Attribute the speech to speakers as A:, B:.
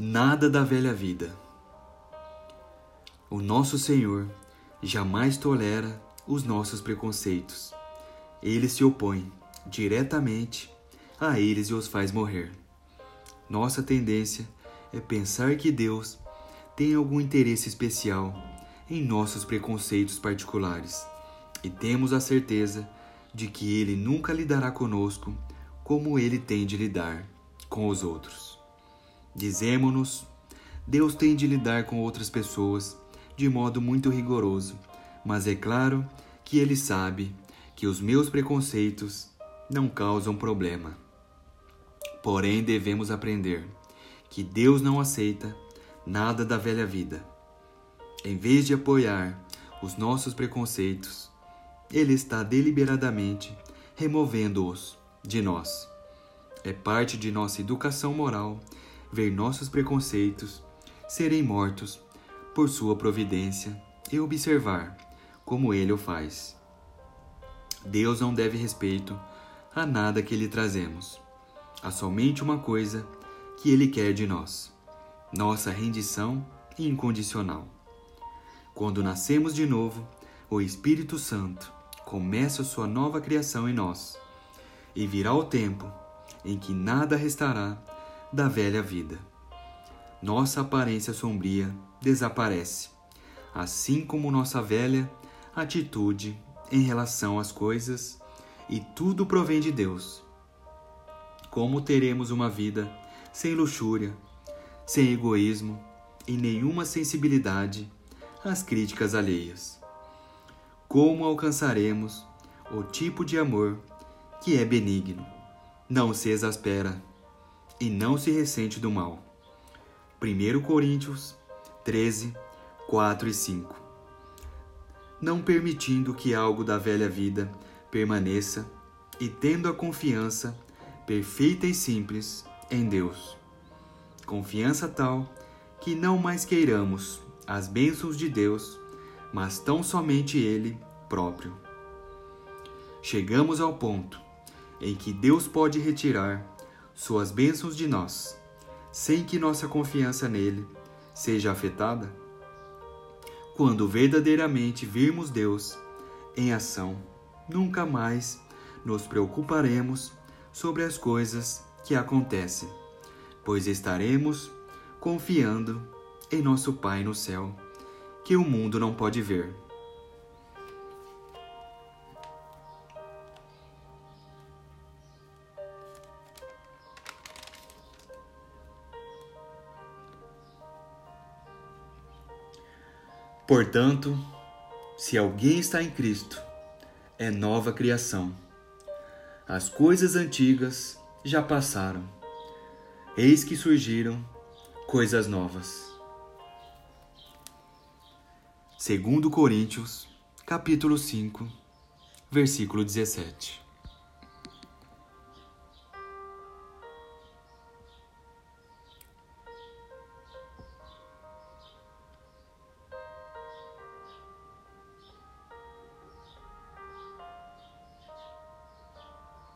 A: Nada da velha vida. O nosso Senhor jamais tolera os nossos preconceitos. Ele se opõe diretamente a eles e os faz morrer. Nossa tendência é pensar que Deus tem algum interesse especial em nossos preconceitos particulares e temos a certeza de que Ele nunca lidará conosco como Ele tem de lidar com os outros. Dizemos-nos, Deus tem de lidar com outras pessoas de modo muito rigoroso, mas é claro que Ele sabe que os meus preconceitos não causam problema. Porém, devemos aprender que Deus não aceita nada da velha vida. Em vez de apoiar os nossos preconceitos, Ele está deliberadamente removendo-os de nós. É parte de nossa educação moral ver nossos preconceitos serem mortos por Sua providência e observar como Ele o faz. Deus não deve respeito a nada que lhe trazemos. Há somente uma coisa que Ele quer de nós: nossa rendição incondicional. Quando nascemos de novo, o Espírito Santo começa sua nova criação em nós, e virá o tempo em que nada restará da velha vida. Nossa aparência sombria desaparece, assim como nossa velha atitude em relação às coisas, e tudo provém de Deus. Como teremos uma vida sem luxúria, sem egoísmo e nenhuma sensibilidade às críticas alheias? Como alcançaremos o tipo de amor que é benigno, não se exaspera e não se ressente do mal? 1 Coríntios 13, 4 e 5 não permitindo que algo da velha vida permaneça e tendo a confiança perfeita e simples em Deus. Confiança tal que não mais queiramos as bênçãos de Deus, mas tão somente Ele próprio. Chegamos ao ponto em que Deus pode retirar suas bênçãos de nós, sem que nossa confiança nele seja afetada? Quando verdadeiramente virmos Deus em ação, nunca mais nos preocuparemos sobre as coisas que acontecem, pois estaremos confiando em nosso Pai no céu, que o mundo não pode ver. Portanto, se alguém está em Cristo, é nova criação. As coisas antigas já passaram, eis que surgiram coisas novas. Segundo Coríntios, capítulo 5, versículo 17.